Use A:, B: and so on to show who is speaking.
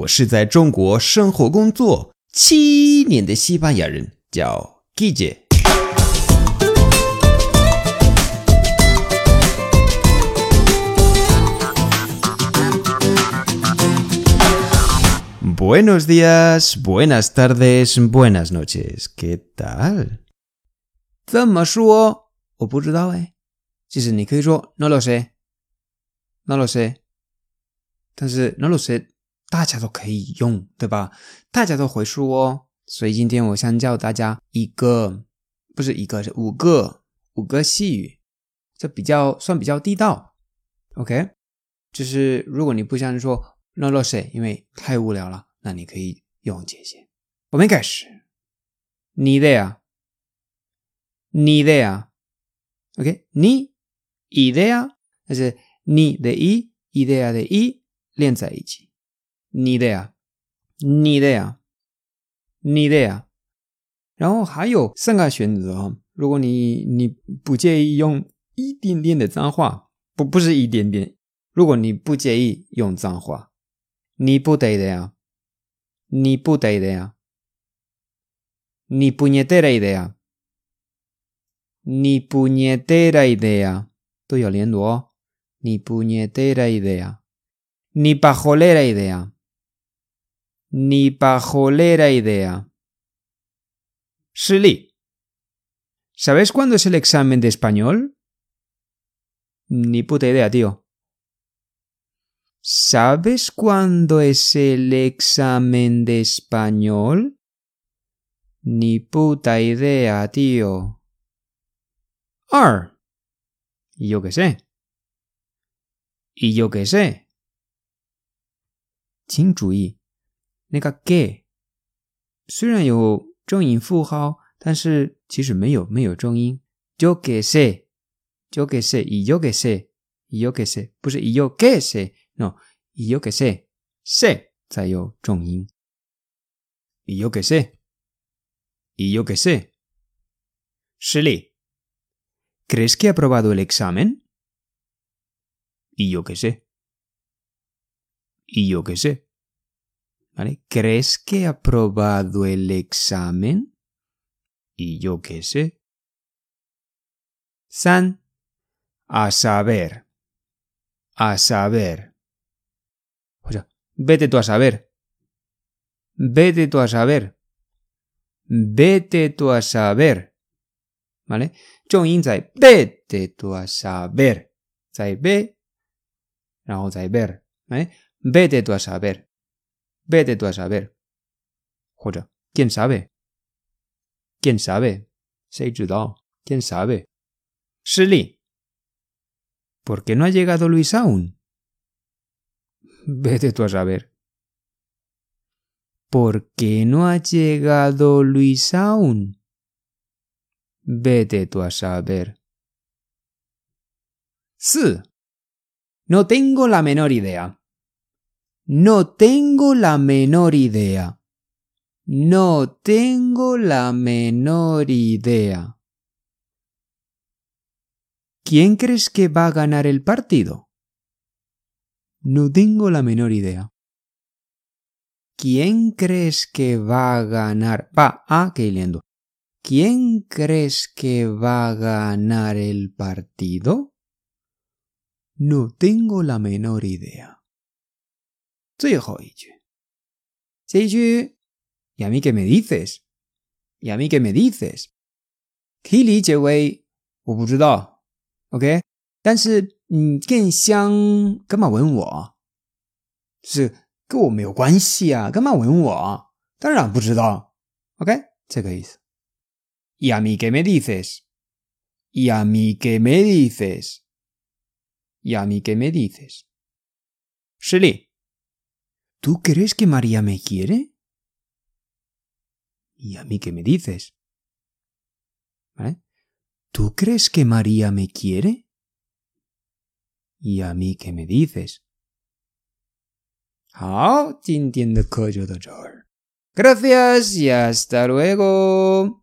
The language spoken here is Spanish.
A: 我是在中国生活工作七年的西班牙人，叫 Guille。Buenos días, buenas tardes, buenas noches. ¿Qué tal?
B: 这么说，我不知道哎。其实你可以说 no lo sé，no lo sé，但是 no lo sé 大家都可以用，对吧？大家都会说哦，所以今天我想教大家一个，不是一个，是五个，五个细语，这比较算比较地道。OK，就是如果你不想说 no no s 因为太无聊了，那你可以用这些。我们开始，ni idea，ni idea，OK，ni idea，但是 ni 的 i idea 的 i 连在一起。你的呀，你的呀，你的呀。然后还有三个选择啊，如果你你不介意用一点点的脏话，不不是一点点，如果你不介意用脏话，你不得的呀，你不得的呀，你不捏得来的呀，你不捏得来的呀，都有连读哦，你不捏得来的呀，你把火来来的呀。Ni pajolera idea. Shili. ¿Sabes cuándo es el examen de español? Ni puta idea, tío. ¿Sabes cuándo es el examen de español? Ni puta idea, tío. R. Y yo qué sé. Y yo qué sé. Ching 那个 gay 虽然有重音符号，但是其实没有没有重音。yo que sé，yo que sé，y yo que sé，y yo que sé，不是 y yo que sé，no，y yo que sé，sé 才有重音。y yo que sé，y yo que sé。实例，¿crees que ha aprobado el examen？y yo que sé，y yo que sé。 ¿Crees que ha aprobado el examen? Y yo qué sé. San. A saber. A saber. O sea, vete tú a saber. Vete tú a saber. Vete tú a saber. ¿Vale? vete tú a saber. ve. ver. ¿Vale? Vete tú a saber. Vete tú a saber. Joder, ¿quién sabe? ¿Quién sabe? ¿Quién sabe? Shirley. ¿Por qué no ha llegado Luis aún? Vete tú a saber. ¿Por qué no ha llegado Luis aún? Vete tú a saber. Sí. No tengo la menor idea. No tengo la menor idea. No tengo la menor idea. ¿Quién crees que va a ganar el partido? No tengo la menor idea. ¿Quién crees que va a ganar? Va, ah, qué lindo. ¿Quién crees que va a ganar el partido? No tengo la menor idea. 最后一句，这一句，y a mí que me dices，y a mí que me dices，可以理解为我不知道，OK？但是嗯，更像干嘛问我？是跟我没有关系啊，干嘛问我？当然不知道，OK？这个意思。y a mí que me dices，y a mí que me dices，y a mí que me dices，实力。¿Tú crees que María me quiere? ¿Y a mí qué me dices? ¿Tú crees que María me quiere? ¿Y a mí qué me dices? Gracias y hasta luego.